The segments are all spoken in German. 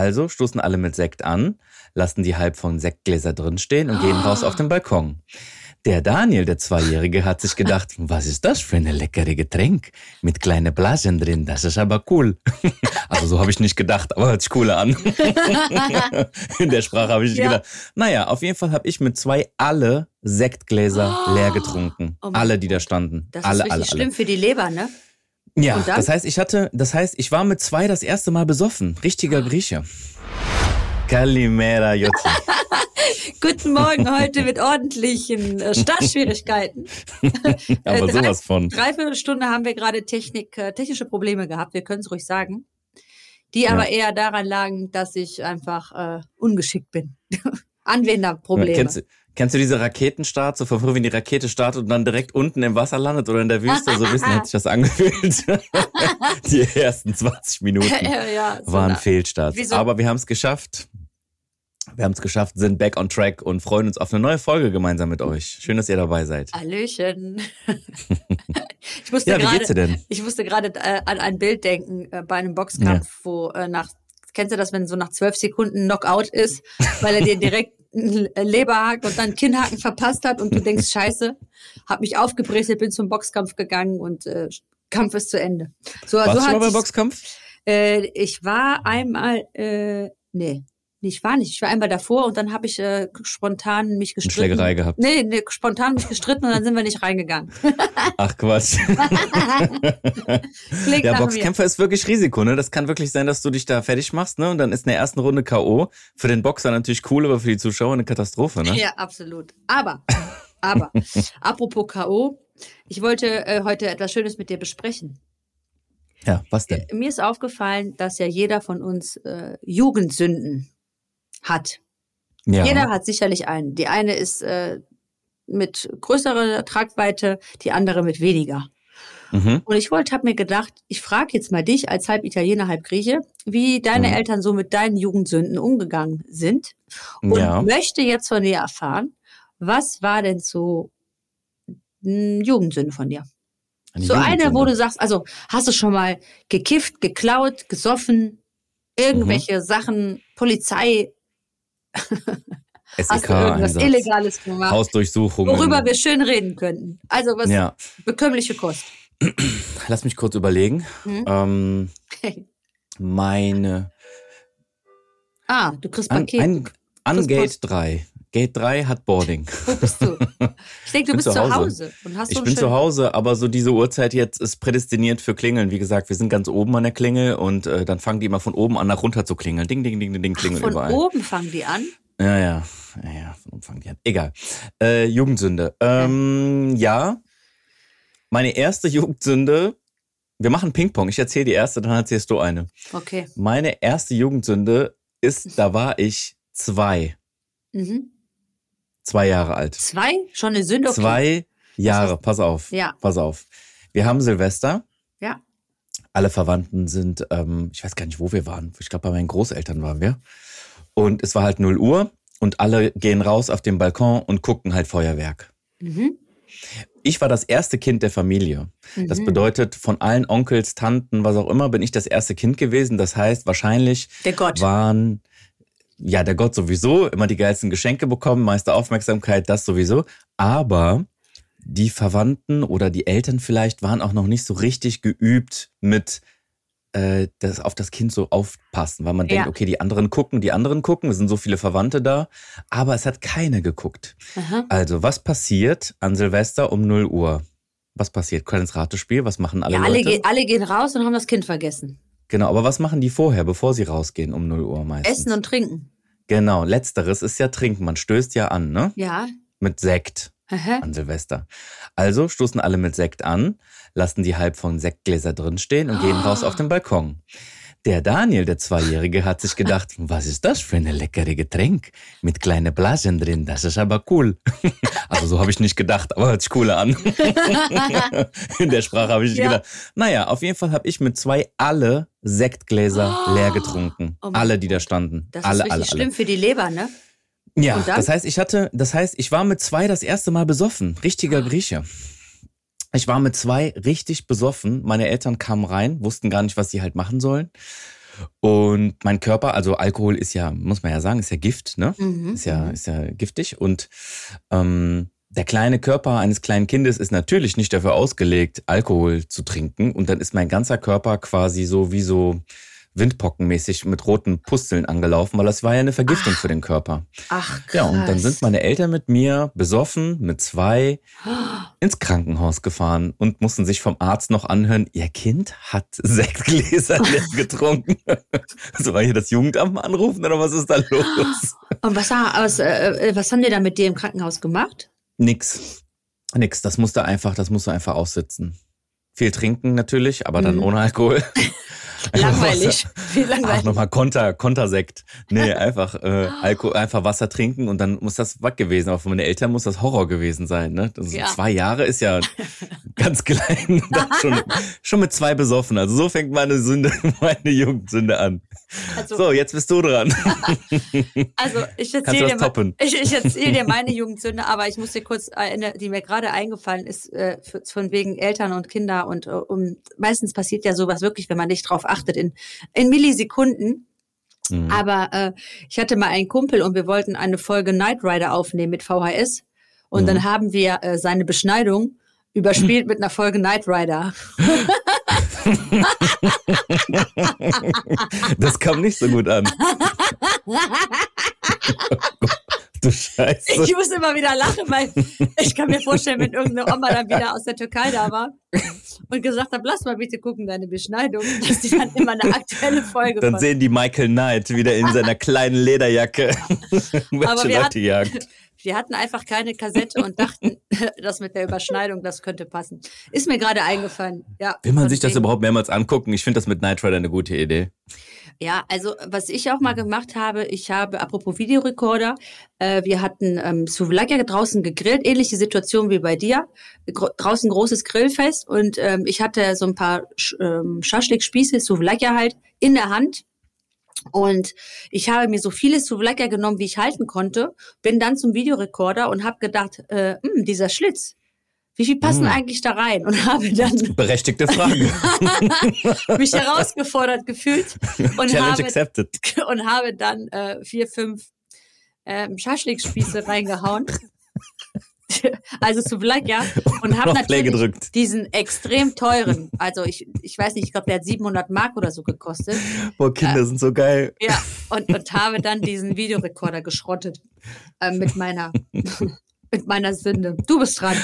Also stoßen alle mit Sekt an, lassen die halb von Sektgläser drinstehen und gehen raus auf den Balkon. Der Daniel, der Zweijährige, hat sich gedacht, was ist das für eine leckere Getränk mit kleinen Blasen drin, das ist aber cool. Also so habe ich nicht gedacht, aber hört sich cool an. In der Sprache habe ich Ja. gedacht. Naja, auf jeden Fall habe ich mit zwei alle Sektgläser leer getrunken. Oh alle, die da standen. Das alle, ist richtig alle, schlimm alle. für die Leber, ne? Ja, das heißt, ich hatte, das heißt, ich war mit zwei das erste Mal besoffen. Richtiger Grieche. Kalimera Jotzi. Guten Morgen heute mit ordentlichen äh, Startschwierigkeiten. Aber Äh, sowas von. Dreiviertel Stunde haben wir gerade Technik, äh, technische Probleme gehabt, wir können es ruhig sagen. Die Ja. aber eher daran lagen, dass ich einfach äh, ungeschickt bin. Anwenderprobleme. Kennst, du- kennst du diese Raketenstarts, so von früher, wenn die Rakete startet und dann direkt unten im Wasser landet oder in der Wüste? So bisschen hat sich das angefühlt. die ersten 20 Minuten ja, ja, so waren Fehlstarts. wie so- Aber wir haben es geschafft. Wir haben es geschafft, sind back on track und freuen uns auf eine neue Folge gemeinsam mit euch. Schön, dass ihr dabei seid. Hallöchen. ich musste Ja, wie gerade, geht's dir denn? ich musste gerade äh, an ein Bild denken äh, bei einem Boxkampf, wo äh, nach, kennst du das, wenn so nach zwölf Sekunden Knockout ist, weil er dir direkt Leberhaken und dann Kinnhaken verpasst hat und du denkst, scheiße, hab mich aufgebrezelt, bin zum Boxkampf gegangen und äh, Kampf ist zu Ende. So, Warst so du mal bei sich- Boxkampf? Äh, ich war einmal, äh, nee, nee, ich war nicht. Ich war einmal davor und dann habe ich äh, spontan mich Eine gestritten. Schlägerei gehabt. Nee, nee, spontan mich gestritten und dann sind wir nicht reingegangen. Ach Quatsch. Ja, nach mir. Boxkämpfer ist wirklich Risiko, ne? Das kann wirklich sein, dass du dich da fertig machst, ne? Und dann ist in der ersten Runde K.O. Für den Boxer natürlich cool, aber für die Zuschauer eine Katastrophe, ne? Ja, absolut. Aber, aber, apropos K.O., ich wollte äh, heute etwas Schönes mit dir besprechen. Ja, was denn? Mir ist aufgefallen, dass ja jeder von uns äh, Jugendsünden hat. Ja. Jeder hat sicherlich einen. Die eine ist äh, mit größerer Tragweite, die andere mit weniger. Mhm. Und ich wollte, habe mir gedacht, ich frage jetzt mal dich als halb Italiener, halb Grieche, wie deine Mhm. Eltern so mit deinen Jugendsünden umgegangen sind. Und Ja. möchte jetzt von dir erfahren, was war denn so eine Jugendsünde von dir? Eine so eine, wo du sagst, also hast du schon mal gekifft, geklaut, gesoffen, irgendwelche Mhm. Sachen, Polizei, hast du irgendwas SEK-Einsatz, Illegales gemacht, Hausdurchsuchungen. worüber wir schön reden könnten. Also was Ja, bekömmliche Kost. lass mich kurz überlegen. Mhm. Ähm, meine ah, du kriegst an, Paket. ein, an Chris Gate Post. 3. Gate 3 hat Boarding. Wo bist du? Ich denke, du bist zu Hause. Hause. und hast Ich so bin zu Hause, aber so diese Uhrzeit jetzt ist prädestiniert für Klingeln. Wie gesagt, wir sind ganz oben an der Klingel und äh, dann fangen die immer von oben an nach runter zu klingeln. Ding, ding, ding, ding, ding, klingeln Von überall. oben fangen die an. Ja, ja. Ja, ja, von oben fangen die an. Egal. Äh, Jugendsünde. Ähm, ja. Meine erste Jugendsünde. Wir machen Ping-Pong. Ich erzähle die erste, dann erzählst du eine. Okay. Meine erste Jugendsünde ist, da war ich zwei. Mhm. Zwei Jahre alt. Zwei? Schon eine Sünde? Okay. Zwei Jahre, pass auf. Ja. Pass auf. Wir haben Silvester. Ja. Alle Verwandten sind, ähm, ich weiß gar nicht, wo wir waren. Ich glaube, bei meinen Großeltern waren wir. Und es war halt 0 Uhr und alle gehen raus auf den Balkon und gucken halt Feuerwerk. Mhm. Ich war das erste Kind der Familie. Das Mhm. bedeutet, von allen Onkels, Tanten, was auch immer, bin ich das erste Kind gewesen. Das heißt, wahrscheinlich Der Gott. waren, ja, der Gott sowieso, immer die geilsten Geschenke bekommen, meiste Aufmerksamkeit, das sowieso. Aber die Verwandten oder die Eltern vielleicht waren auch noch nicht so richtig geübt mit äh, das auf das Kind so aufpassen, weil man denkt, Ja. okay, die anderen gucken, die anderen gucken, es sind so viele Verwandte da, aber es hat keine geguckt. Aha. Also, was passiert an Silvester um 0 Uhr? Was passiert? Kleines Ratespiel, was machen alle Ja, alle, Leute? ge alle gehen raus und haben das Kind vergessen. Genau, aber was machen die vorher, bevor sie rausgehen um 0 Uhr meistens? Essen und trinken. Genau, letzteres ist ja trinken. Man stößt ja an, ne? Ja. Mit Sekt Aha. an Silvester. Also stoßen alle mit Sekt an, lassen die halb von Sektgläser drinstehen und gehen raus auf den Balkon. Der Daniel, der Zweijährige, hat sich gedacht, was ist das für eine leckere Getränk mit kleinen Blasen drin, das ist aber cool. Also so habe ich nicht gedacht, aber hört sich cool an. In der Sprache habe ich Ja. gedacht. Naja, auf jeden Fall habe ich mit zwei alle Sektgläser leer getrunken. Oh alle, die da standen. Das alle, ist alle, alle. schlimm für die Leber, ne? Ja, das heißt, ich hatte, das heißt, ich war mit zwei das erste Mal besoffen. Richtiger Grieche. Ich war mit zwei richtig besoffen. Meine Eltern kamen rein, wussten gar nicht, was sie halt machen sollen. Und mein Körper, also Alkohol ist ja, muss man ja sagen, ist ja Gift, ne? Mhm. Ist ja, ist ja giftig. Und ähm, der kleine Körper eines kleinen Kindes ist natürlich nicht dafür ausgelegt, Alkohol zu trinken. Und dann ist mein ganzer Körper quasi so wie so windpockenmäßig mit roten Pusteln angelaufen, weil das war ja eine Vergiftung für den Körper. Ach, krass. Ja, und dann sind meine Eltern mit mir besoffen, mit zwei, ins Krankenhaus gefahren und mussten sich vom Arzt noch anhören, ihr Kind hat Sektgläser leer getrunken. So war hier das Jugendamt mal anrufen oder was ist da los? Und was, was, äh, was haben die da mit dir im Krankenhaus gemacht? Nix. Nix. Das musste einfach, das musste einfach aussitzen. Viel trinken natürlich, aber dann Mhm. ohne Alkohol. Langweilig. Ach, langweilig. nochmal Konter, Kontersekt. Nee, einfach, äh, Alkohol, einfach Wasser trinken und dann muss das wack gewesen. Aber für meine Eltern muss das Horror gewesen sein, ne? Ist Ja. Zwei Jahre ist ja ganz klein. Schon, schon mit zwei besoffen. Also so fängt meine Sünde, meine Jugendsünde an. Also, So, jetzt bist du dran. also ich erzähle dir, mal- ich, ich erzähl dir meine Jugendsünde, aber ich muss dir kurz erinnern, die mir gerade eingefallen ist, äh, für, von wegen Eltern und Kinder und äh, um, meistens passiert ja sowas wirklich, wenn man nicht drauf achtet, in, in Millisekunden. Mhm. Aber äh, ich hatte mal einen Kumpel und wir wollten eine Folge Knight Rider aufnehmen mit VHS. Und Mhm. dann haben wir äh, seine Beschneidung überspielt mit einer Folge Knight Rider. Das kam nicht so gut an. du Scheiße. Ich muss immer wieder lachen, weil ich kann mir vorstellen, wenn irgendeine Oma dann wieder aus der Türkei da war und gesagt hat, lass mal bitte gucken, deine Beschneidung, dass die dann immer eine aktuelle Folge Dann sehen die Michael Knight wieder in seiner kleinen Lederjacke. Aber wir hatten- Jagd. Wir hatten einfach keine Kassette und dachten, das mit der Überschneidung, das könnte passen. Ist mir gerade eingefallen. Ja, Will man sich das überhaupt mehrmals angucken? Ich finde das mit Knight Rider eine gute Idee. Ja, also was ich auch mal gemacht habe, ich habe, apropos Videorekorder, äh, wir hatten ähm, Souvlaki draußen gegrillt, ähnliche Situation wie bei dir. Gro draußen großes Grillfest und ähm, ich hatte so ein paar Sch ähm, Schaschlik-Spieße, Souvlaki halt, in der Hand. Und ich habe mir so viele Souvlaki genommen, wie ich halten konnte, bin dann zum Videorekorder und habe gedacht, äh, hm, dieser Schlitz, wie viel passen Mm. eigentlich da rein? Und habe dann Berechtigte Frage. mich herausgefordert gefühlt und Challenge habe accepted. und habe dann äh, vier, fünf ähm, Schaschlikspieße reingehauen. also zu Black, ja. Und habe natürlich diesen extrem teuren, also ich, ich weiß nicht, ich glaube, der hat 700 Mark oder so gekostet. Boah, Kinder sind so geil. Ja, und, und habe dann diesen Videorekorder geschrottet äh, mit meiner mit meiner Sünde. Du bist dran.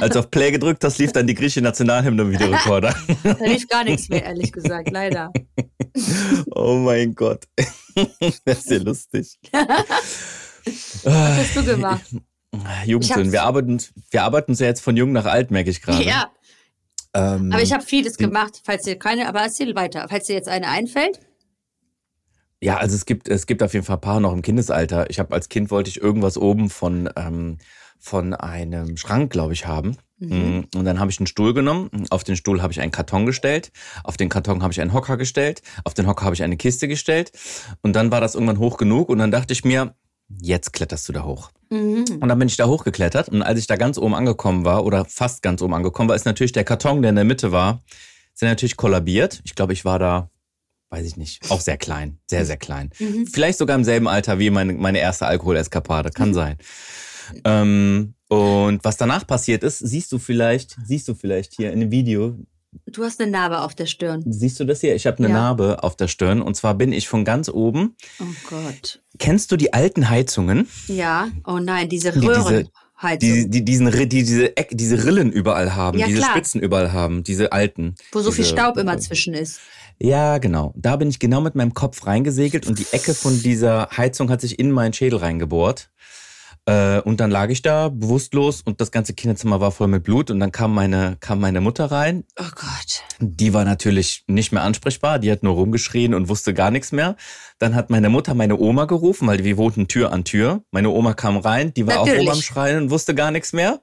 Als, auf Play gedrückt hast, lief dann die griechische Nationalhymne im Videorekorder. Da lief gar nichts mehr, ehrlich gesagt, leider. oh mein Gott. Das ist ja lustig. Was hast du gemacht? Jugendsünden. Wir arbeiten, wir arbeiten uns ja jetzt von jung nach alt, merke ich gerade. Ja, Ähm, aber ich habe vieles gemacht, falls dir keine, aber erzähl weiter. Falls dir jetzt eine einfällt. Ja, also es gibt, es gibt auf jeden Fall ein paar noch im Kindesalter. Ich habe als Kind wollte ich irgendwas oben von, ähm, von einem Schrank, glaube ich, haben. Mhm. Und dann habe ich einen Stuhl genommen. Auf den Stuhl habe ich einen Karton gestellt. Auf den Karton habe ich einen Hocker gestellt. Auf den Hocker habe ich eine Kiste gestellt. Und dann war das irgendwann hoch genug. Und dann dachte ich mir, jetzt kletterst du da hoch. Mhm. Und dann bin ich da hochgeklettert. Und als ich da ganz oben angekommen war, oder fast ganz oben angekommen war, ist natürlich der Karton, der in der Mitte war, ist der natürlich kollabiert. Ich glaube, ich war da, weiß ich nicht, auch sehr klein. Sehr, sehr klein. Mhm. Vielleicht sogar im selben Alter wie meine, meine erste Alkoholeskapade. Kann sein. Ähm, und was danach passiert ist, siehst du vielleicht, siehst du vielleicht hier in dem Video, Du hast eine Narbe auf der Stirn. siehst du das hier? Ich habe eine Ja. Narbe auf der Stirn und zwar bin ich von ganz oben. Oh Gott. Kennst du die alten Heizungen? Ja. Oh nein, diese Die- diese- Röhrenheizung, Die, die, diesen, die diese, Eck, diese Rillen überall haben, Ja, diese klar. Spitzen überall haben, diese alten. wo so viel Staub immer zwischen ist. Ja, genau. Da bin ich genau mit meinem Kopf reingesegelt und die Ecke von dieser Heizung hat sich in meinen Schädel reingebohrt. Äh, und dann lag ich da bewusstlos und das ganze Kinderzimmer war voll mit Blut und dann kam meine, kam meine Mutter rein. Oh Gott. Die war natürlich nicht mehr ansprechbar, die hat nur rumgeschrien und wusste gar nichts mehr. Dann hat meine Mutter meine Oma gerufen, weil wir wohnten Tür an Tür. Meine Oma kam rein, die war Natürlich. auch rum am Schreien und wusste gar nichts mehr.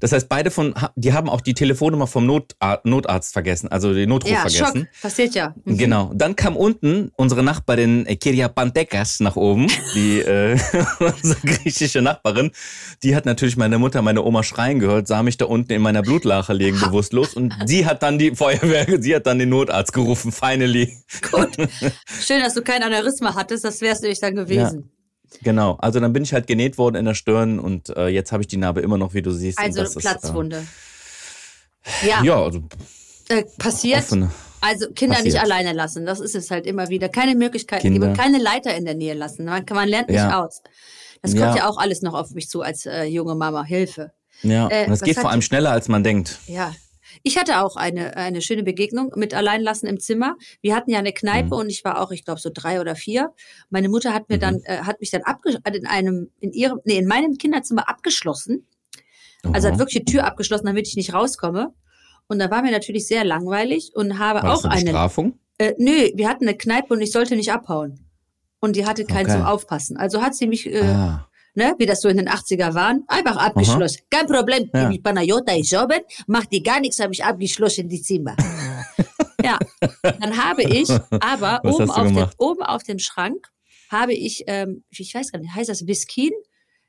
Das heißt, beide von, die haben auch die Telefonnummer vom Notar Notarzt vergessen, also den Notruf Ja, Schock. vergessen. Passiert ja. Mhm. Genau. Dann kam unten unsere Nachbarin äh, Kiria Pantekas nach oben, die äh, unsere griechische Nachbarin. Die hat natürlich meine Mutter, meine Oma schreien gehört, sah mich da unten in meiner Blutlache liegen, bewusstlos. Und sie hat dann die Feuerwehr, sie hat dann den Notarzt gerufen, finally. Gut. Schön, dass du kein Aneurysma hattest, das wärst du dich dann gewesen. Genau. Also dann bin ich halt genäht worden in der Stirn und äh, jetzt habe ich die Narbe immer noch, wie du siehst. Also das ist, Platzwunde. Äh, ja, ja, also äh, passiert. offene. Also Kinder nicht Passiert. alleine lassen, das ist es halt immer wieder. Keine Möglichkeiten Kinder. geben, keine Leiter in der Nähe lassen. Man, man lernt nicht Ja. aus. Das kommt Ja. ja auch alles noch auf mich zu als äh, junge Mama. Hilfe. Ja, Äh, und es geht vor allem schneller, als man denkt. Ja. Ich hatte auch eine, eine schöne Begegnung mit Alleinlassen im Zimmer. Wir hatten ja eine Kneipe Mhm. und ich war auch, ich glaube, so drei oder vier. Meine Mutter hat mir dann, äh, hat mich dann in einem, in ihrem, nee, in meinem Kinderzimmer abgeschlossen. Also hat wirklich die Tür abgeschlossen, damit ich nicht rauskomme. Und da war mir natürlich sehr langweilig und habe War das auch eine eine. Bestrafung? Äh, nö, wir hatten eine Kneipe und ich sollte nicht abhauen. Und die hatte keinen Okay. zum Aufpassen. Also hat sie mich, äh, Ah. Ne, wie das so in den 80er waren, einfach abgeschlossen. Kein Problem, Ja. die Panayota ist oben, macht die gar nichts, habe ich abgeschlossen, die Zimmer. ja, dann habe ich aber oben auf, dem, gemacht? oben auf dem Schrank habe ich, ähm, ich weiß gar nicht, heißt das Biskin?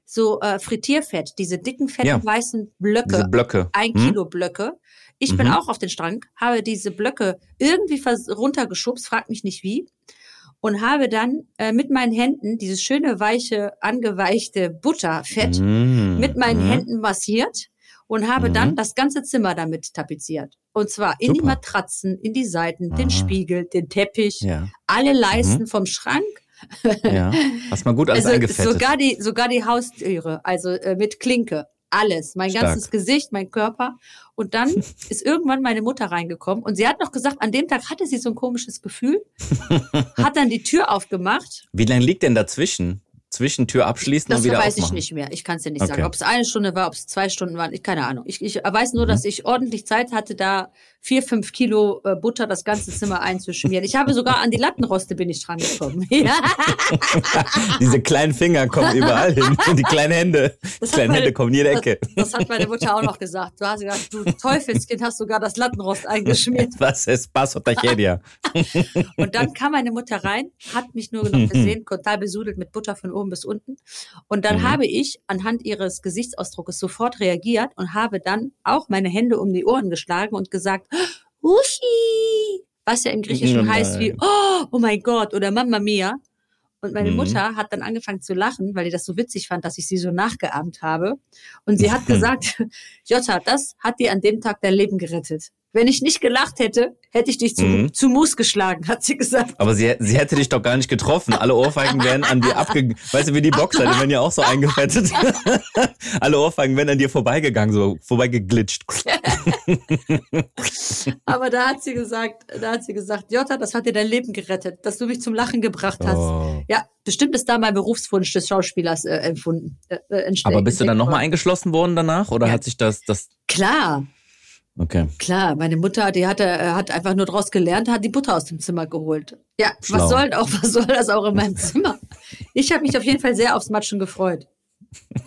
So äh, Frittierfett, diese dicken, fetten, Ja. weißen Blöcke, Diese Blöcke. ein Hm? Kilo Blöcke. Ich bin Mhm. auch auf den Schrank, habe diese Blöcke irgendwie runtergeschubst, frag mich nicht wie, und habe dann äh, mit meinen Händen dieses schöne, weiche, angeweichte Butterfett Mm, mit meinen mm. Händen massiert und habe Mhm. dann das ganze Zimmer damit tapeziert. Und zwar in die Super. Matratzen, in die Seiten, den Aha. Spiegel, den Teppich, Ja, alle Leisten Mhm. vom Schrank. ja. Hast mal gut alles Also eingefettet. sogar die, sogar die Haustüre, also äh, mit Klinke, alles, mein Stark. ganzes Gesicht, mein Körper. Und dann ist irgendwann meine Mutter reingekommen und sie hat noch gesagt, an dem Tag hatte sie so ein komisches Gefühl, hat dann die Tür aufgemacht. Wie lange liegt denn dazwischen? Zwischen Tür abschließen Das und wieder weiß ich aufmachen? nicht mehr. Ich kann es dir nicht Okay. sagen. Ob es eine Stunde war, ob es zwei Stunden waren, ich keine Ahnung. Ich, ich weiß nur, Mhm. dass ich ordentlich Zeit hatte, da vier, fünf Kilo äh, Butter das ganze Zimmer einzuschmieren. Ich habe sogar an die Lattenroste bin ich dran gekommen. ja. Diese kleinen Finger kommen überall hin. Die kleinen Hände. Die Das kleinen meine- Hände kommen in jede Ecke. Das hat meine Mutter auch noch gesagt. Du hast gesagt, du Teufelskind hast sogar das Lattenrost eingeschmiert. Was ist Tragedia? Und dann kam meine Mutter rein, hat mich nur noch gesehen, total besudelt mit Butter von oben bis unten. Und dann Mhm. habe ich anhand ihres Gesichtsausdrucks sofort reagiert und habe dann auch meine Hände um die Ohren geschlagen und gesagt, Uschi! Was ja im Griechischen Oh heißt wie, nein. oh, oh mein Gott oder Mamma Mia. Und meine Mhm. Mutter hat dann angefangen zu lachen, weil die das so witzig fand, dass ich sie so nachgeahmt habe. Und sie hat gesagt, Jutta, das hat dir an dem Tag dein Leben gerettet. Wenn ich nicht gelacht hätte, hätte ich dich zu, Mhm. zu Mus geschlagen, hat sie gesagt. Aber sie, sie hätte dich doch gar nicht getroffen. Alle Ohrfeigen wären an dir abge... Weißt du, wie die Boxer, die werden ja auch so eingefettet. Alle Ohrfeigen wären an dir vorbeigegangen, so vorbeigeglitscht. Aber da hat sie gesagt, da hat sie gesagt, Jutta, das hat dir dein Leben gerettet, dass du mich zum Lachen gebracht hast. Oh. Ja, bestimmt ist da mein Berufswunsch des Schauspielers äh, empfunden. Äh, äh, entste- Aber bist du dann nochmal eingeschlossen worden danach? Oder Ja. hat sich das, das, Klar, okay. klar. Meine Mutter, die hatte, äh, hat einfach nur draus gelernt, hat die Butter aus dem Zimmer geholt. Ja, Schlau. was soll auch, was soll das auch in meinem Zimmer? Ich habe mich auf jeden Fall sehr aufs Matschen gefreut.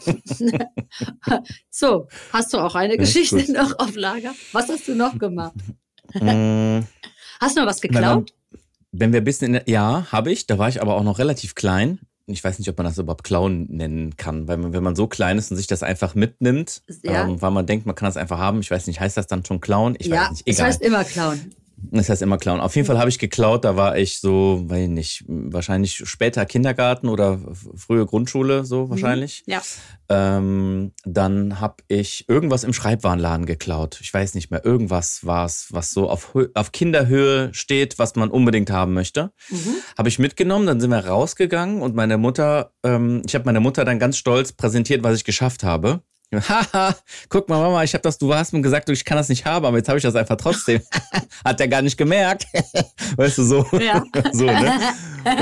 so, hast du auch eine Ja, Geschichte gut. noch auf Lager? Was hast du noch gemacht? Mm, Hast du noch was geklaut? wenn wir ein bisschen in der, ja, habe ich, da war ich aber auch noch relativ klein. Ich weiß nicht, ob man das überhaupt klauen nennen kann, weil man, wenn man so klein ist und sich das einfach mitnimmt, Ja. ähm, weil man denkt, man kann das einfach haben. Ich weiß nicht, heißt das dann schon klauen? Ich ja, weiß nicht, es egal. heißt immer klauen. Das heißt immer klauen. Auf jeden Fall habe ich geklaut, da war ich so, weiß ich nicht, wahrscheinlich später Kindergarten oder frühe Grundschule, so wahrscheinlich. Ja. Ähm, dann habe ich irgendwas im Schreibwarenladen geklaut. Ich weiß nicht mehr, irgendwas war es, was so auf, auf Kinderhöhe steht, was man unbedingt haben möchte. Mhm. Habe ich mitgenommen, dann sind wir rausgegangen und meine Mutter, ähm, ich habe meiner Mutter dann ganz stolz präsentiert, was ich geschafft habe. Haha, guck mal, Mama, ich habe das, du hast mir gesagt, ich kann das nicht haben, aber jetzt habe ich das einfach trotzdem. Hat der gar nicht gemerkt. weißt du, so. Ja. so, ne?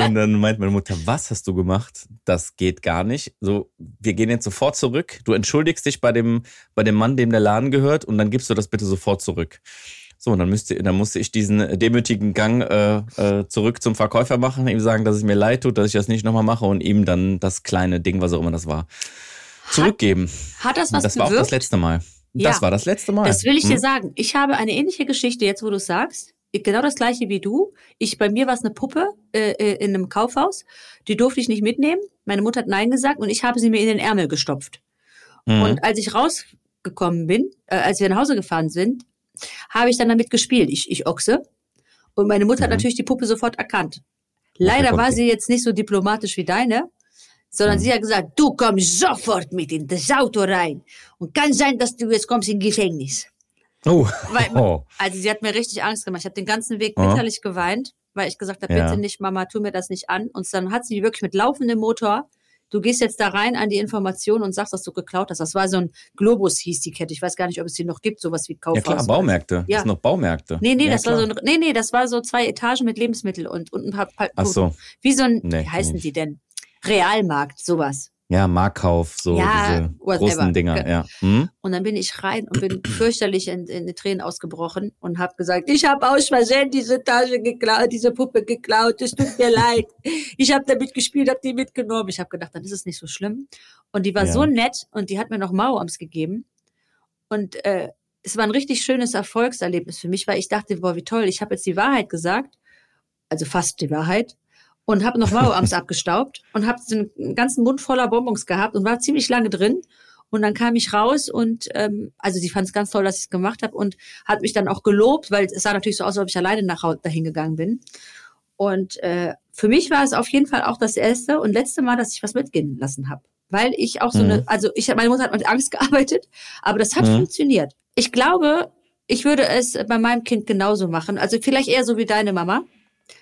Und dann meint meine Mutter, was hast du gemacht? Das geht gar nicht. So, wir gehen jetzt sofort zurück. Du entschuldigst dich bei dem, bei dem Mann, dem der Laden gehört, und dann gibst du das bitte sofort zurück. So, und dann, müsste, dann musste ich diesen demütigen Gang äh, äh, zurück zum Verkäufer machen, ihm sagen, dass es mir leid tut, dass ich das nicht nochmal mache und ihm dann das kleine Ding, was auch immer das war, zurückgeben. Hat, hat das was das war auch das letzte Mal. Ja. Das war das letzte Mal. Das will ich dir Hm? sagen. Ich habe eine ähnliche Geschichte, jetzt wo du sagst. Genau das gleiche wie du. Ich, bei mir war es eine Puppe äh, äh, in einem Kaufhaus. Die durfte ich nicht mitnehmen. Meine Mutter hat Nein gesagt und ich habe sie mir in den Ärmel gestopft. Mhm. Und als ich rausgekommen bin, äh, als wir nach Hause gefahren sind, habe ich dann damit gespielt. Ich, ich Ochse. Und meine Mutter hat Mhm. natürlich die Puppe sofort erkannt. Leider war sie jetzt nicht so diplomatisch wie deine, sondern Mhm. sie hat gesagt, du kommst sofort mit in das Auto rein. Und kann sein, dass du jetzt kommst in Gefängnis. Oh. Weil, oh. also sie hat mir richtig Angst gemacht. Ich habe den ganzen Weg Ja. bitterlich geweint, weil ich gesagt habe, Ja. bitte nicht, Mama, tu mir das nicht an. Und dann hat sie wirklich mit laufendem Motor, du gehst jetzt da rein an die Information und sagst, dass du geklaut hast. Das war so ein Globus, hieß die Kette. Ich weiß gar nicht, ob es die noch gibt, sowas wie Ja Kaufhaus. klar, Baumärkte. Ja. Das sind noch Baumärkte. Nee, nee, ja, das war so ein, nee, nee, das war so zwei Etagen mit Lebensmitteln und, und ein paar, paar Ach so. wie so ein, Nee, wie heißen nee. die denn? Realmarkt, sowas. Ja, Markkauf, so Ja, diese großen Dinger, Ge- ja. Hm? Und dann bin ich rein und bin fürchterlich in, in die Tränen ausgebrochen und habe gesagt, ich habe aus Versehen diese Tasche geklaut, diese Puppe geklaut, es tut mir leid. Ich habe damit gespielt, habe die mitgenommen. Ich habe gedacht, dann ist es nicht so schlimm. Und die war Ja. so nett und die hat mir noch Mauerarms gegeben. Und äh, es war ein richtig schönes Erfolgserlebnis für mich, weil ich dachte, boah, wie toll, ich habe jetzt die Wahrheit gesagt, also fast die Wahrheit, und habe noch Mauerarms abgestaubt und habe einen ganzen Mund voller Bonbons gehabt und war ziemlich lange drin. Und dann kam ich raus und ähm, also sie fand es ganz toll, dass ich es gemacht habe und hat mich dann auch gelobt, weil es sah natürlich so aus, als ob ich alleine nach Hause dahin gegangen bin. Und äh, für mich war es auf jeden Fall auch das erste und letzte Mal, dass ich was mitgehen lassen habe. Weil ich auch so Mhm. eine, also ich meine Mutter hat mit Angst gearbeitet, aber das hat Mhm. funktioniert. Ich glaube, ich würde es bei meinem Kind genauso machen. Also vielleicht eher so wie deine Mama,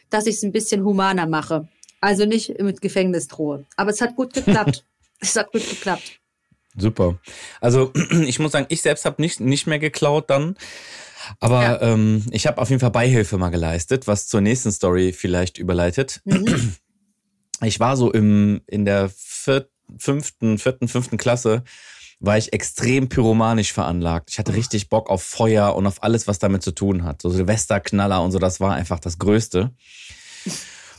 dass ich es ein bisschen humaner mache. Also nicht mit Gefängnis drohe. Aber es hat gut geklappt. es hat gut geklappt. Super. Also ich muss sagen, ich selbst habe nicht, nicht mehr geklaut dann. Aber ähm, ich habe auf jeden Fall Beihilfe mal geleistet, was zur nächsten Story vielleicht überleitet. Mhm. Ich war so im, in der vierten, fünften, vierten, fünften Klasse, war ich extrem pyromanisch veranlagt. Ich hatte richtig Bock auf Feuer und auf alles, was damit zu tun hat. So Silvesterknaller und so, das war einfach das Größte.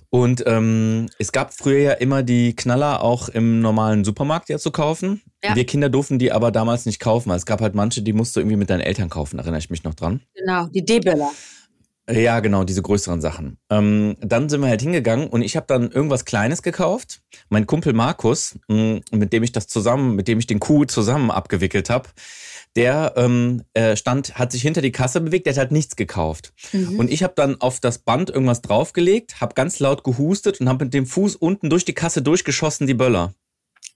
Und ähm, es gab früher ja immer die Knaller auch im normalen Supermarkt ja zu kaufen. Ja. Wir Kinder durften die aber damals nicht kaufen. weil Es gab halt manche, die musst du irgendwie mit deinen Eltern kaufen, erinnere ich mich noch dran. Genau, die D-Böller. Ja, genau, diese größeren Sachen. Ähm, dann sind wir halt hingegangen und ich habe dann irgendwas Kleines gekauft. Mein Kumpel Markus, mh, mit dem ich das zusammen, mit dem ich den Kuh zusammen abgewickelt habe, der ähm, äh, stand, hat sich hinter die Kasse bewegt, der hat halt nichts gekauft. Mhm. Und ich habe dann auf das Band irgendwas draufgelegt, habe ganz laut gehustet und habe mit dem Fuß unten durch die Kasse durchgeschossen, die Böller.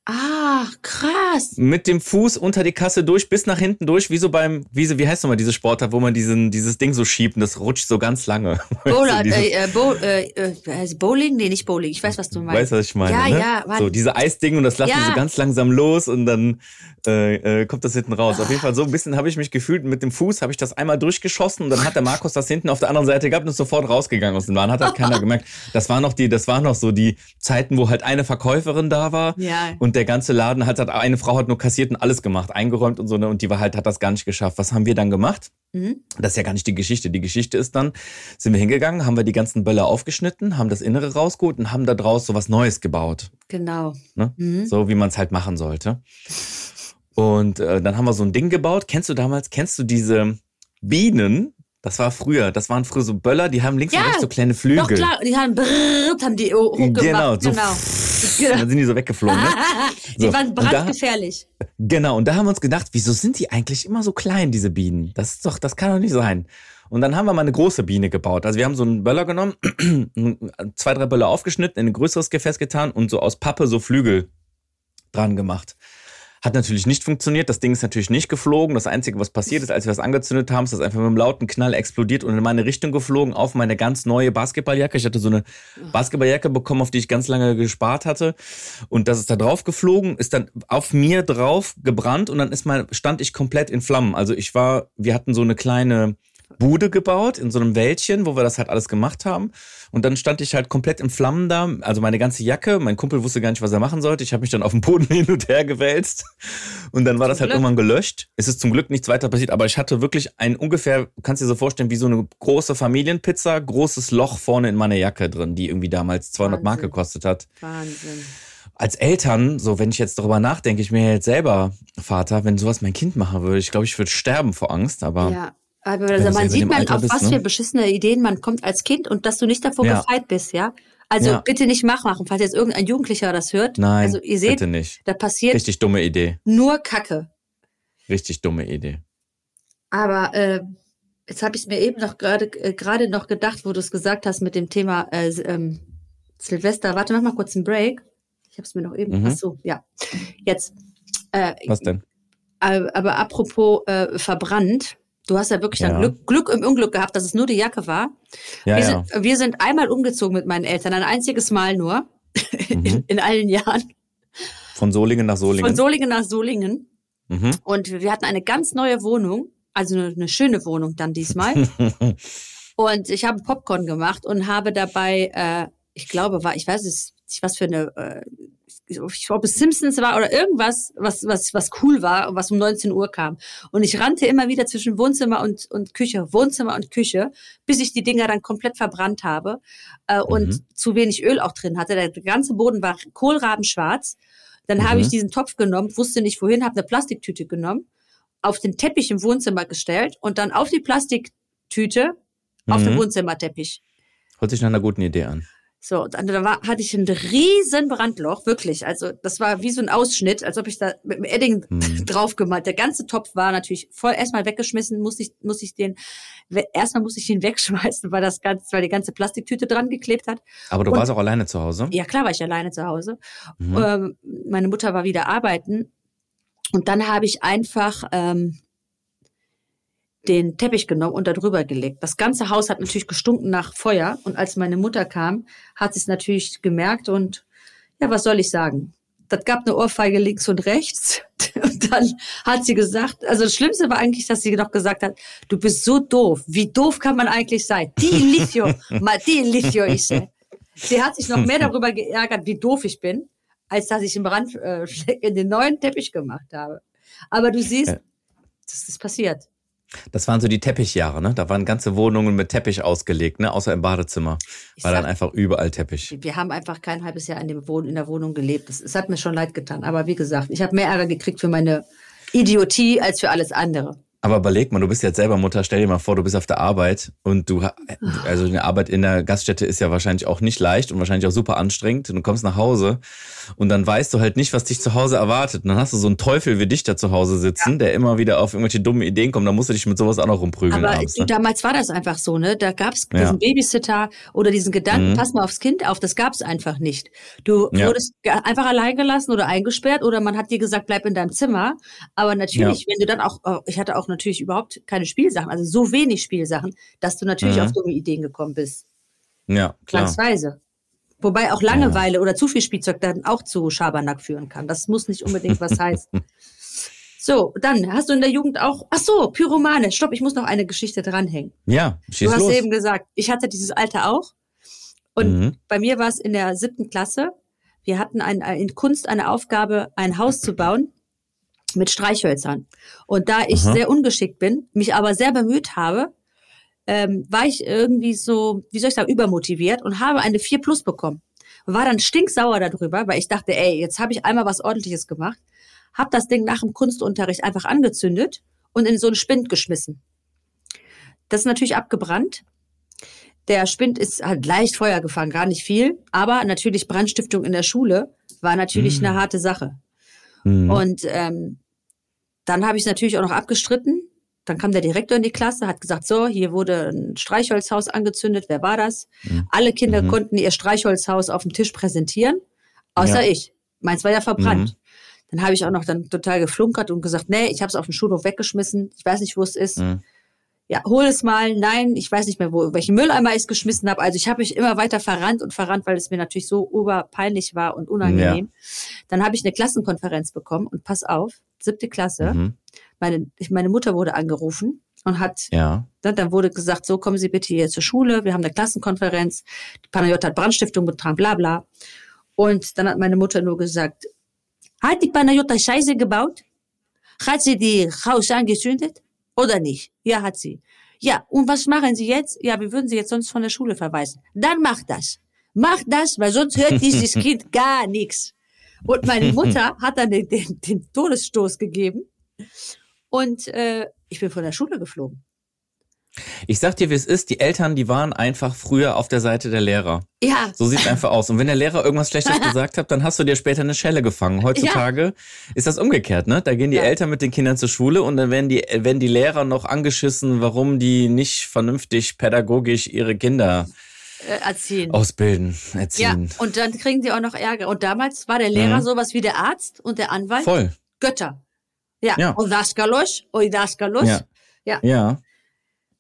Ah, krass. Mit dem Fuß unter die Kasse durch, bis nach hinten durch, wie so beim, wie, wie heißt nochmal diese Sportart, wo man diesen, dieses Ding so schiebt und das rutscht so ganz lange. Bowler, äh, äh, Bow, äh, äh, Bowling? Nee, nicht Bowling. Ich weiß, was du meinst. Weißt du, was ich meine? Ja, ne? ja, Mann. So, diese Eisding und das lassen Ja. so ganz langsam los und dann äh, äh, kommt das hinten raus. Auf jeden Fall so ein bisschen habe ich mich gefühlt, mit dem Fuß habe ich das einmal durchgeschossen und dann hat der Markus das hinten auf der anderen Seite gehabt und ist sofort rausgegangen aus dem Laden. Hat halt keiner gemerkt. Das war noch die, das waren noch so die Zeiten, wo halt eine Verkäuferin da war Ja. und der ganze Laden hat, hat eine Frau hat nur kassiert und alles gemacht, eingeräumt und so, ne, und die war halt, hat das gar nicht geschafft. Was haben wir dann gemacht? Mhm. Das ist ja gar nicht die Geschichte. Die Geschichte ist dann, sind wir hingegangen, haben wir die ganzen Böller aufgeschnitten, haben das Innere rausgeholt und haben da draus so was Neues gebaut. Genau. Ne? Mhm. So wie man es halt machen sollte. Und äh, dann haben wir so ein Ding gebaut. Kennst du damals, kennst du diese Bienen? Das war früher, das waren früher so Böller, die haben links Ja, und rechts so kleine Flügel. Doch klar, die haben brrrt, haben die ho- hochgemacht. Genau, so genau. Und dann sind die so weggeflogen. Ne? die So, waren und da- brandgefährlich. Genau, und da haben wir uns gedacht, wieso sind die eigentlich immer so klein, diese Bienen? Das ist doch, das kann doch nicht sein. Und dann haben wir mal eine große Biene gebaut. Also wir haben so einen Böller genommen, zwei, drei Böller aufgeschnitten, in ein größeres Gefäß getan und so aus Pappe so Flügel dran gemacht. Hat natürlich nicht funktioniert. Das Ding ist natürlich nicht geflogen. Das Einzige, was passiert ist, als wir das angezündet haben, ist das einfach mit einem lauten Knall explodiert und in meine Richtung geflogen auf meine ganz neue Basketballjacke. Ich hatte so eine Basketballjacke bekommen, auf die ich ganz lange gespart hatte. Und das ist da drauf geflogen, ist dann auf mir drauf gebrannt und dann ist mein, stand ich komplett in Flammen. Also ich war, wir hatten so eine kleine Bude gebaut in so einem Wäldchen, wo wir das halt alles gemacht haben. Und dann stand ich halt komplett im Flammen da, also meine ganze Jacke. Mein Kumpel wusste gar nicht, was er machen sollte. Ich habe mich dann auf dem Boden hin und her gewälzt. Und dann war zum das halt Glück. irgendwann gelöscht. Es ist zum Glück nichts weiter passiert, aber ich hatte wirklich ein ungefähr, kannst du dir so vorstellen, wie so eine große Familienpizza, großes Loch vorne in meiner Jacke drin, die irgendwie damals 200 Wahnsinn. Mark gekostet hat. Wahnsinn als Eltern, so wenn ich jetzt darüber nachdenke, ich mir jetzt selber Vater, wenn sowas mein Kind machen würde, ich glaube, ich würde sterben vor Angst, aber. Ja. Aber also man sieht man, auf bist, was ne? für beschissene Ideen man kommt als Kind und dass du nicht davor ja. gefeit bist, ja. Also ja. bitte nicht nachmachen, falls jetzt irgendein Jugendlicher das hört. Nein, also ihr seht, bitte nicht. da passiert richtig dumme Idee. Nur Kacke. Richtig dumme Idee. Aber äh, jetzt habe ich mir eben noch gerade äh, gerade noch gedacht, wo du es gesagt hast mit dem Thema äh, ähm, Silvester. Warte, mach mal kurz einen Break. Ich habe es mir noch eben. Mhm. Ach so, ja. Jetzt. Äh, Was denn? Äh, aber apropos äh, verbrannt. Du hast ja wirklich ja. dann Glück, Glück im Unglück gehabt, dass es nur die Jacke war. Ja, wir, ja. Sind, wir sind einmal umgezogen mit meinen Eltern, ein einziges Mal nur mhm. in, in, allen Jahren. Von Solingen nach Solingen. Von Solingen nach Solingen. Mhm. Und wir hatten eine ganz neue Wohnung, also eine, eine schöne Wohnung dann diesmal. und ich habe Popcorn gemacht und habe dabei, äh, ich glaube, war, ich weiß es was für eine, äh, ich glaube, Simpsons war oder irgendwas, was, was, was cool war und was um 19 Uhr kam. Und ich rannte immer wieder zwischen Wohnzimmer und, und Küche, Wohnzimmer und Küche, bis ich die Dinger dann komplett verbrannt habe äh, und mhm. zu wenig Öl auch drin hatte. Der ganze Boden war kohlrabenschwarz. Dann mhm. habe ich diesen Topf genommen, wusste nicht wohin, habe eine Plastiktüte genommen, auf den Teppich im Wohnzimmer gestellt und dann auf die Plastiktüte mhm. auf den mhm. Wohnzimmerteppich. Hört sich nach einer guten Idee an. So, dann da war, hatte ich ein riesen Brandloch, wirklich. Also das war wie so ein Ausschnitt, als ob ich da mit dem Edding hm. draufgemalt. Der ganze Topf war natürlich voll erstmal weggeschmissen, musste ich, musste ich den, erstmal musste ich ihn wegschmeißen, weil das ganze, weil die ganze Plastiktüte dran geklebt hat. Aber du Und, warst auch alleine zu Hause? Ja, klar war ich alleine zu Hause. Mhm. Ähm, meine Mutter war wieder arbeiten. Und dann habe ich einfach ähm, den Teppich genommen und da drüber gelegt. Das ganze Haus hat natürlich gestunken nach Feuer und als meine Mutter kam, hat sie es natürlich gemerkt und ja, was soll ich sagen? Das gab eine Ohrfeige links und rechts. Und dann hat sie gesagt, also das Schlimmste war eigentlich, dass sie noch gesagt hat, du bist so doof. Wie doof kann man eigentlich sein? Die Litio, mal die Litio ich. Sie hat sich noch mehr darüber geärgert, wie doof ich bin, als dass ich im Brand äh, in den neuen Teppich gemacht habe. Aber du siehst, das ist passiert. Das waren so die Teppichjahre, ne? Da waren ganze Wohnungen mit Teppich ausgelegt, ne? Außer im Badezimmer. Ich war sag, dann einfach überall Teppich. Wir haben einfach kein halbes Jahr in, dem Wohn in der Wohnung gelebt. Es hat mir schon leid getan. Aber wie gesagt, ich habe mehr Ärger gekriegt für meine Idiotie als für alles andere. Aber überleg mal, du bist jetzt selber Mutter, stell dir mal vor, du bist auf der Arbeit und du, also eine Arbeit in der Gaststätte ist ja wahrscheinlich auch nicht leicht und wahrscheinlich auch super anstrengend. Und du kommst nach Hause und dann weißt du halt nicht, was dich zu Hause erwartet. Und dann hast du so einen Teufel wie dich da zu Hause sitzen, ja. der immer wieder auf irgendwelche dummen Ideen kommt. Da musst du dich mit sowas auch noch rumprügeln. Aber abends, ne? damals war das einfach so, ne? Da gab's diesen ja. Babysitter oder diesen Gedanken, mhm. pass mal aufs Kind auf, das gab's einfach nicht. Du ja. wurdest einfach allein gelassen oder eingesperrt oder man hat dir gesagt, bleib in deinem Zimmer. Aber natürlich, wenn du dann auch, oh, ich hatte auch natürlich überhaupt keine Spielsachen, also so wenig Spielsachen, dass du natürlich mhm. auf dumme Ideen gekommen bist. Ja, klar. Zwangsweise. Wobei auch Langeweile ja. oder zu viel Spielzeug dann auch zu Schabernack führen kann. Das muss nicht unbedingt was heißen. So, dann hast du in der Jugend auch, ach so, Pyromane. Stopp, ich muss noch eine Geschichte dranhängen. Ja, schieß Du hast los. eben gesagt, ich hatte dieses Alter auch. Und mhm. bei mir war es in der siebten Klasse. Wir hatten ein, in Kunst eine Aufgabe, ein Haus zu bauen mit Streichhölzern. Und da ich Aha. sehr ungeschickt bin, mich aber sehr bemüht habe, ähm, war ich irgendwie so, wie soll ich sagen, übermotiviert und habe eine 4 Plus bekommen. War dann stinksauer darüber, weil ich dachte, ey, jetzt habe ich einmal was ordentliches gemacht, habe das Ding nach dem Kunstunterricht einfach angezündet und in so einen Spind geschmissen. Das ist natürlich abgebrannt. Der Spind ist halt leicht Feuer gefangen, gar nicht viel, aber natürlich Brandstiftung in der Schule war natürlich mhm. eine harte Sache. Mhm. Und ähm, dann habe ich es natürlich auch noch abgestritten. Dann kam der Direktor in die Klasse, hat gesagt, so, hier wurde ein Streichholzhaus angezündet. Wer war das? Mhm. Alle Kinder mhm. konnten ihr Streichholzhaus auf dem Tisch präsentieren, außer ja. ich. Meins war ja verbrannt. Mhm. Dann habe ich auch noch dann total geflunkert und gesagt, nee, ich habe es auf dem Schulhof weggeschmissen. Ich weiß nicht, wo es ist. Ja, hol es mal, nein, ich weiß nicht mehr, wo, welchen Mülleimer ich es geschmissen habe. Also ich habe mich immer weiter verrannt und verrannt, weil es mir natürlich so oberpeinlich war und unangenehm. Ja. Dann habe ich eine Klassenkonferenz bekommen und pass auf, siebte Klasse. Mhm. Meine, meine Mutter wurde angerufen und hat, Ja. ne, dann wurde gesagt, so kommen Sie bitte hier zur Schule, wir haben eine Klassenkonferenz, die Panayota hat Brandstiftung betragen, bla bla. Und dann hat meine Mutter nur gesagt, hat die Panayota Scheiße gebaut? Hat sie die Haus angezündet? Oder nicht? Ja, hat sie. Ja, und was machen Sie jetzt? Ja, wir würden Sie jetzt sonst von der Schule verweisen. Dann mach das. Mach das, weil sonst hört dieses Kind gar nichts. Und meine Mutter hat dann den, den, den Todesstoß gegeben. Und äh, ich bin von der Schule geflogen. Ich sag dir, wie es ist, die Eltern, die waren einfach früher auf der Seite der Lehrer. Ja, So sieht's einfach aus. Und wenn der Lehrer irgendwas Schlechtes gesagt hat, dann hast du dir später eine Schelle gefangen. Heutzutage ist das umgekehrt, ne? Da gehen die Ja. Eltern mit den Kindern zur Schule und dann werden die, werden die Lehrer noch angeschissen, warum die nicht vernünftig pädagogisch ihre Kinder äh, erziehen. ausbilden, ja, erziehen. und dann kriegen die auch noch Ärger. Und damals war der Lehrer Mhm. sowas wie der Arzt und der Anwalt. Voll. Götter. Ja, Ja. und Daskalos, oi Daskalos. Ja. Ja.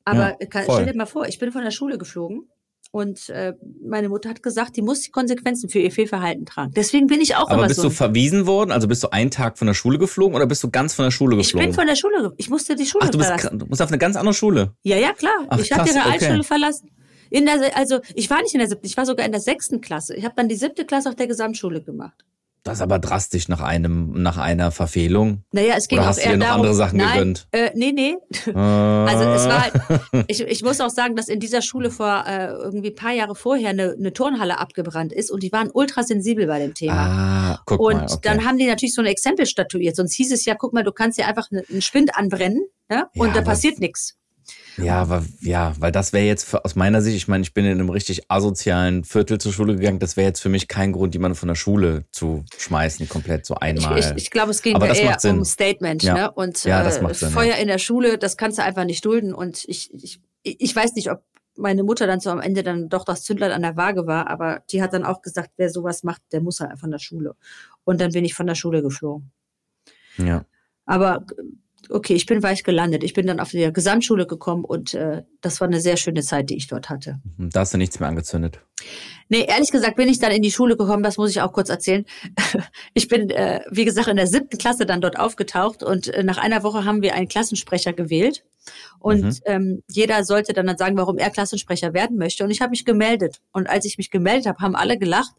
Aber Ja, kann, voll. stell dir mal vor, ich bin von der Schule geflogen und äh, meine Mutter hat gesagt, die muss die Konsequenzen für ihr Fehlverhalten tragen. Deswegen bin ich auch Aber immer bist so. du verwiesen worden? Also bist du einen Tag von der Schule geflogen oder bist du ganz von der Schule ich geflogen? bin von der Schule, ich musste die Schule Ach, du bist, verlassen. du musst auf eine ganz andere Schule. Ja, ja, klar. Ach, ich habe die krass, okay. Realschule verlassen. In der, also ich war nicht in der siebten, ich war sogar in der sechsten Klasse. Ich habe dann die siebte Klasse auf der Gesamtschule gemacht. Das ist aber drastisch nach einem, nach einer Verfehlung. Naja, es ging Oder auch hast du eher dir noch darum, andere Sachen nein, gegönnt? Äh, nee, nee. Also es war halt, ich, ich muss auch sagen, dass in dieser Schule vor äh, irgendwie paar Jahre vorher eine, eine Turnhalle abgebrannt ist und die waren ultrasensibel bei dem Thema. Ah, guck und mal. Okay. dann haben die natürlich so ein Exempel statuiert. Sonst hieß es ja, guck mal, du kannst ja einfach ne- einen Spind anbrennen ja, und Ja, da passiert nichts. Ja, aber, ja, weil das wäre jetzt für, aus meiner Sicht, ich meine, ich bin in einem richtig asozialen Viertel zur Schule gegangen, das wäre jetzt für mich kein Grund, jemanden von der Schule zu schmeißen, komplett so Ich, einmal. ich, ich glaube, es ging Aber eher um Statement. Ja. Ne? Und Ja, das äh, macht Sinn, Feuer in der Schule, das kannst du einfach nicht dulden. Und ich, ich, ich weiß nicht, ob meine Mutter dann so am Ende dann doch das Zündlein an der Waage war, aber die hat dann auch gesagt, wer sowas macht, der muss halt von der Schule. Und dann bin ich von der Schule geflogen. ja. Aber okay, ich bin weich gelandet. Ich bin dann auf die Gesamtschule gekommen und äh, das war eine sehr schöne Zeit, die ich dort hatte. Da hast du nichts mehr angezündet. Nee, ehrlich gesagt bin ich dann in die Schule gekommen, das muss ich auch kurz erzählen. Ich bin, äh, wie gesagt, in der siebten Klasse dann dort aufgetaucht und äh, nach einer Woche haben wir einen Klassensprecher gewählt. Und Mhm. ähm, jeder sollte dann, dann sagen, warum er Klassensprecher werden möchte. Und ich habe mich gemeldet. Und als ich mich gemeldet habe, haben alle gelacht.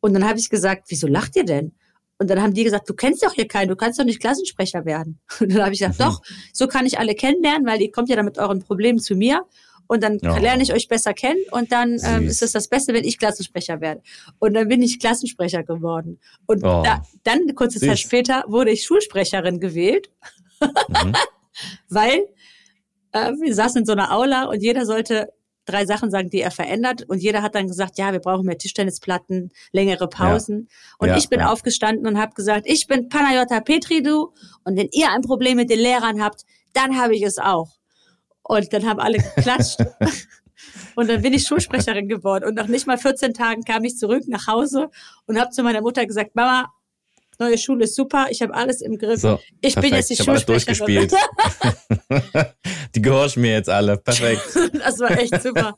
Und dann habe ich gesagt, wieso lacht ihr denn? Und dann haben die gesagt, du kennst doch hier keinen, du kannst doch nicht Klassensprecher werden. Und dann habe ich gesagt, doch, so kann ich alle kennenlernen, weil ihr kommt ja dann mit euren Problemen zu mir. Und dann Ja. lerne ich euch besser kennen und dann ähm, ist es das Beste, wenn ich Klassensprecher werde. Und dann bin ich Klassensprecher geworden. Und Oh. da, dann, kurze Zeit später, wurde ich Schulsprecherin gewählt, Mhm. weil äh, wir saßen in so einer Aula und jeder sollte drei Sachen sagen, die er verändert. Und jeder hat dann gesagt, ja, wir brauchen mehr Tischtennisplatten, längere Pausen. Und Ja, ich bin ja. aufgestanden und habe gesagt, ich bin Panayota Petridou und wenn ihr ein Problem mit den Lehrern habt, dann habe ich es auch. Und dann haben alle geklatscht. Und dann bin ich Schulsprecherin geworden. Und nach nicht mal 14 Tagen kam ich zurück nach Hause und habe zu meiner Mutter gesagt, Mama, neue Schule ist super, ich habe alles im Griff. So, ich bin perfekt. jetzt die ich alles durchgespielt. Die gehorchen mir jetzt alle. Perfekt. Das war echt super.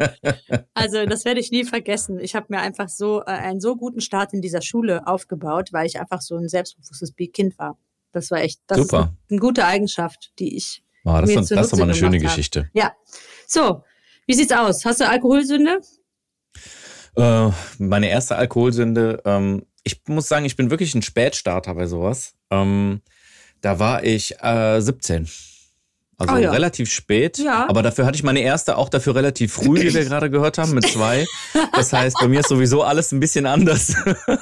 Also das werde ich nie vergessen. Ich habe mir einfach so äh, einen so guten Start in dieser Schule aufgebaut, weil ich einfach so ein selbstbewusstes Kind war. Das war echt, das Super. ist eine, gute Eigenschaft, die ich. Oh, das, Mir ist, das ist mal eine schöne gemacht habe. Geschichte. Ja. So, wie sieht's aus? Hast du Alkoholsünde? Äh, meine erste Alkoholsünde, ähm, ich muss sagen, ich bin wirklich ein Spätstarter bei sowas. Ähm, da war ich äh, 17. Also Oh ja. relativ spät. Ja. Aber dafür hatte ich meine erste auch dafür relativ früh, wie wir gerade gehört haben, mit zwei. Das heißt, bei mir ist sowieso alles ein bisschen anders.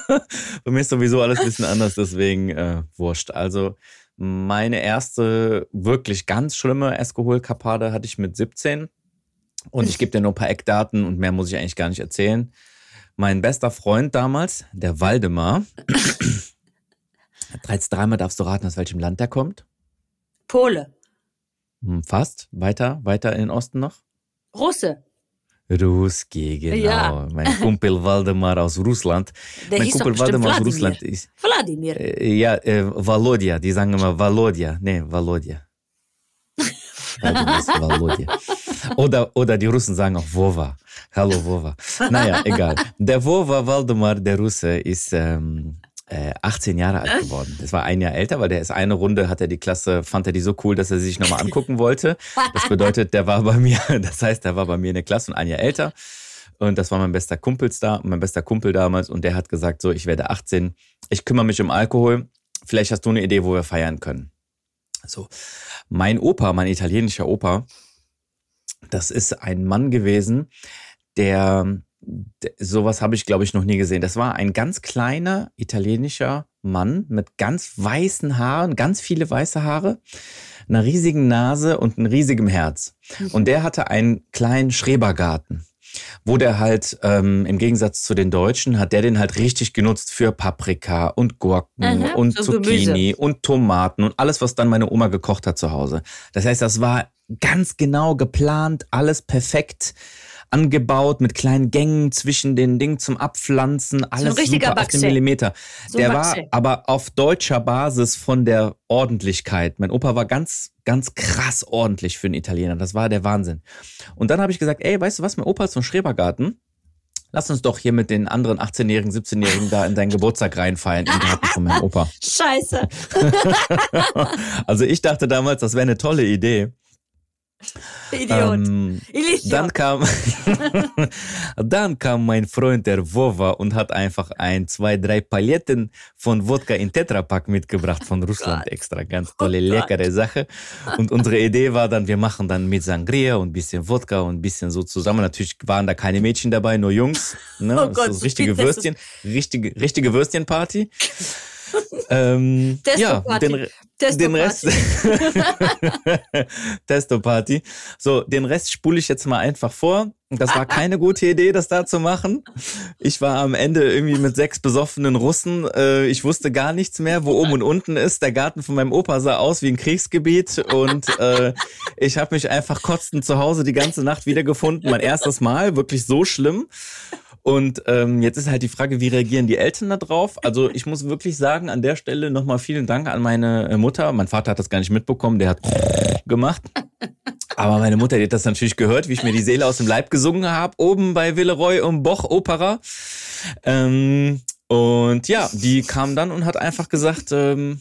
bei mir ist sowieso alles ein bisschen anders, deswegen äh, wurscht. Also meine erste wirklich ganz schlimme Alkoholkapade hatte ich mit 17. Und ich gebe dir nur ein paar Eckdaten und mehr muss ich eigentlich gar nicht erzählen. Mein bester Freund damals, der Waldemar, dreimal darfst du raten, aus welchem Land der kommt. Pole. Hm, Fast. Weiter, weiter in den Osten noch. Russe. Ruski, genau. Ja. Mein Kumpel Waldemar aus Russland. Der mein Kumpel Waldemar aus Wladimir. Russland ist. Wladimir. Äh, ja, äh, Volodya, die sagen immer Volodya. Nee, Volodya. Wladimir ist Volodya. Oder, oder die Russen sagen auch Vova. Hallo Vova. Naja, egal. Der Vova Waldemar, der Russe, ist, ähm, äh, 18 Jahre alt geworden. Das war ein Jahr älter, weil der ist eine Runde, hat er die Klasse, fand er die so cool, dass er sie sich nochmal angucken wollte. Das bedeutet, der war bei mir, das heißt, der war bei mir in der Klasse und ein Jahr älter. Und das war mein bester Kumpelstar, mein bester Kumpel damals. Und der hat gesagt, so, ich werde 18, ich kümmere mich um Alkohol. Vielleicht hast du eine Idee, wo wir feiern können. So. Mein Opa, mein italienischer Opa, das ist ein Mann gewesen, der, sowas habe ich, glaube ich, noch nie gesehen. Das war ein ganz kleiner italienischer Mann mit ganz weißen Haaren, ganz viele weiße Haare, einer riesigen Nase und einem riesigen Herz. Und der hatte einen kleinen Schrebergarten wo der halt ähm, im Gegensatz zu den Deutschen hat der den halt richtig genutzt für Paprika und Gurken Aha, und so Zucchini und Tomaten und alles, was dann meine Oma gekocht hat zu Hause. Das heißt, das war ganz genau geplant, alles perfekt angebaut mit kleinen Gängen zwischen den Dingen zum Abpflanzen, alles richtiger super auf den. Millimeter. So der Baxter. war aber auf deutscher Basis von der Ordentlichkeit. Mein Opa war ganz, ganz krass ordentlich für einen Italiener. Das war der Wahnsinn. Und dann habe ich gesagt, ey, weißt du was, mein Opa ist so ein Schrebergarten. Lass uns doch hier mit den anderen 18-Jährigen, 17-Jährigen da in deinen Geburtstag reinfeiern im Garten von meinem Opa. Scheiße. Also ich dachte damals, das wäre eine tolle Idee. Idiot. Ähm, Idiot. dann kam, dann kam mein Freund der Wova und hat einfach ein, zwei, drei Paletten von Wodka in Tetrapack mitgebracht von Russland Gott. extra. Ganz tolle, Oh Gott. leckere Sache. Und unsere Idee war dann, wir machen dann mit Sangria und ein bisschen Wodka und ein bisschen so zusammen. Natürlich waren da keine Mädchen dabei, nur Jungs. Ne? Oh Gott, so richtige Würstchen, richtige, richtige Würstchenparty. Ähm, ja, den, Testo den Rest. Party. Testo-Party. So, den Rest spule ich jetzt mal einfach vor. Das war keine gute Idee, das da zu machen. Ich war am Ende irgendwie mit sechs besoffenen Russen. Äh, ich wusste gar nichts mehr, wo oben und unten ist. Der Garten von meinem Opa sah aus wie ein Kriegsgebiet und äh, ich habe mich einfach kotzend zu Hause die ganze Nacht wiedergefunden. Mein erstes Mal, wirklich so schlimm. Und ähm, jetzt ist halt die Frage, wie reagieren die Eltern da drauf? Also ich muss wirklich sagen, an der Stelle nochmal vielen Dank an meine äh, Mutter. Mein Vater hat das gar nicht mitbekommen, der hat gemacht. Aber meine Mutter, die hat das natürlich gehört, wie ich mir die Seele aus dem Leib gesungen habe, oben bei Villeroy und Boch Opera. Ähm, und ja, die kam dann und hat einfach gesagt, ähm,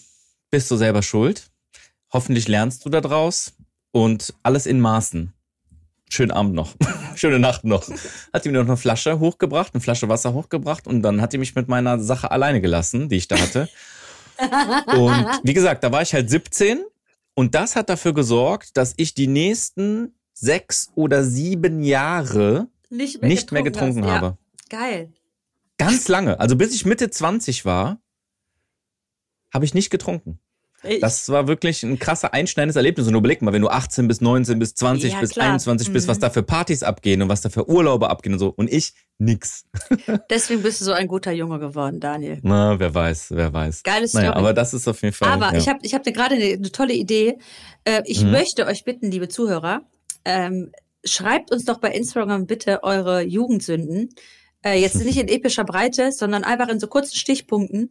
bist du selber schuld. Hoffentlich lernst du da draus und alles in Maßen. Schönen Abend noch. Schöne Nacht noch. Hat die mir noch eine Flasche hochgebracht, eine Flasche Wasser hochgebracht und dann hat die mich mit meiner Sache alleine gelassen, die ich da hatte. Und wie gesagt, da war ich halt 17 und das hat dafür gesorgt, dass ich die nächsten sechs oder sieben Jahre Nicht mehr nicht mehr getrunken getrunken hast. habe. Ja, geil. Ganz lange. Also bis ich Mitte 20 war, habe ich nicht getrunken. Ich, Das war wirklich ein krasser einschneidendes Erlebnis. Und überleg mal, wenn du 18 bis 19 bis 20 Ja, bis klar. 21 bist, was Mhm. da für Partys abgehen und was da für Urlaube abgehen und so. Und ich nix. deswegen bist du so ein guter Junge geworden, Daniel. Na, wer weiß, wer weiß. Geile Story. Naja, aber das ist auf jeden Fall. Aber ja. ich habe ich hab dir gerade eine, eine tolle Idee. Äh, ich Mhm. möchte euch bitten, liebe Zuhörer, ähm, schreibt uns doch bei Instagram bitte eure Jugendsünden. Äh, jetzt nicht in epischer Breite, sondern einfach in so kurzen Stichpunkten,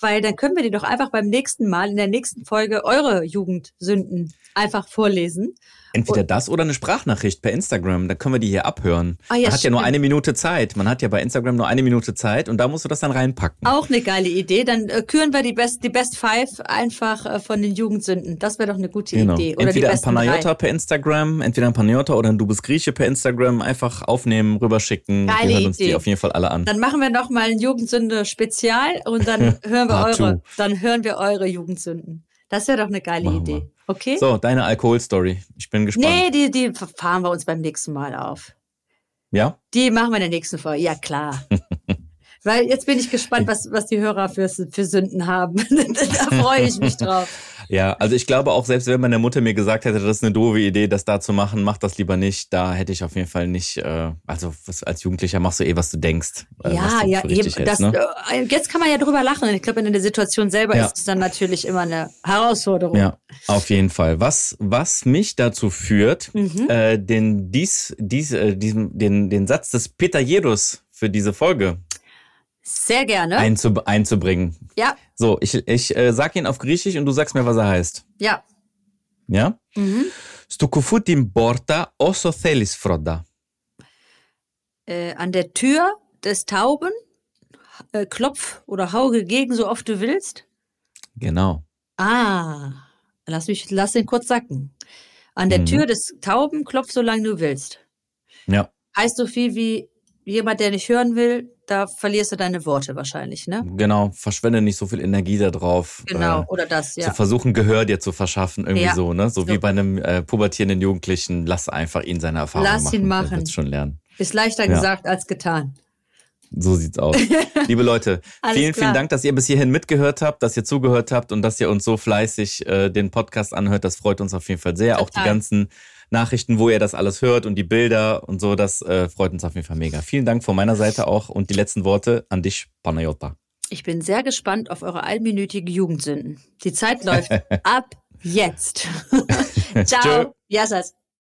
weil dann können wir die doch einfach beim nächsten Mal, in der nächsten Folge, eure Jugendsünden einfach vorlesen. Entweder das oder eine Sprachnachricht per Instagram. Da können wir die hier abhören. Ah, ja, Man hat ja nur stimmt. eine Minute Zeit. Man hat ja bei Instagram nur eine Minute Zeit und da musst du das dann reinpacken. Auch eine geile Idee. Dann äh, küren wir die Best, die Best Five einfach äh, von den Jugendsünden. Das wäre doch eine gute Genau. Idee. Oder entweder ein Panayota drei. per Instagram, entweder ein Panayota oder ein Du bist Grieche per Instagram. Einfach aufnehmen, rüberschicken. Geile wir hören uns Idee. die auf jeden Fall alle an. Dann machen wir noch mal ein Jugendsünde-Spezial und dann hören wir eure, dann hören wir eure Jugendsünden. Das wäre doch eine geile Machen Idee. wir. Okay? So, deine Alkoholstory. Ich bin gespannt. nee, die, die fahren wir uns beim nächsten Mal auf. Ja? Die machen wir in der nächsten Folge. Ja, klar. Weil jetzt bin ich gespannt, was, was die Hörer für, für Sünden haben. da freue ich mich drauf. Ja, also ich glaube auch, selbst wenn meine Mutter mir gesagt hätte, das ist eine doofe Idee, das da zu machen, mach das lieber nicht, da hätte ich auf jeden Fall nicht, äh, also als Jugendlicher machst du eh, was du denkst. Äh, ja, du ja, eben. richtig Das, hältst, ne? äh, jetzt kann man ja drüber lachen. Ich glaube, in der Situation selber Ja. ist es dann natürlich immer eine Herausforderung. Ja, auf jeden Fall. Was, was mich dazu führt, Mhm. äh, den, dies, dies, äh, diesen, den, den Satz des Peter Jerus für diese Folge Sehr gerne. einzub einzubringen. ja, So, ich, ich äh, sag ihn auf Griechisch und du sagst mir, was er heißt. ja. Ja? Mhm. Στο κουφού την πόρτα όσο θέλεις φρόντα. Äh, an der Tür des Tauben äh, klopf oder hau gegen, so oft du willst. Genau. Ah, lass mich, lass den kurz sacken. An der Mhm. Tür des Tauben klopf, solange du willst. Ja, Heißt so viel wie jemand, der nicht hören will, da verlierst du deine Worte wahrscheinlich, ne? genau. Verschwende nicht so viel Energie darauf. Genau, Äh, oder das, Zu ja. versuchen, Gehör dir zu verschaffen, irgendwie Ja. so, ne? So, So. wie bei einem äh, pubertierenden Jugendlichen, lass einfach ihn seine Erfahrungen Lass machen. ihn Der machen. wird's schon lernen. Ist leichter Ja. gesagt als getan. So sieht's aus. Liebe Leute, vielen, klar. vielen Dank, dass ihr bis hierhin mitgehört habt, dass ihr zugehört habt und dass ihr uns so fleißig äh, den Podcast anhört. Das freut uns auf jeden Fall sehr. Auch die Total. ganzen Nachrichten, wo ihr das alles hört und die Bilder und so, das äh, freut uns auf jeden Fall mega. Vielen Dank von meiner Seite auch und die letzten Worte an dich, Panayota. Ich bin sehr gespannt auf eure einminütige Jugendsünden. Die Zeit läuft ab jetzt. Ciao. Tschö. Yassas.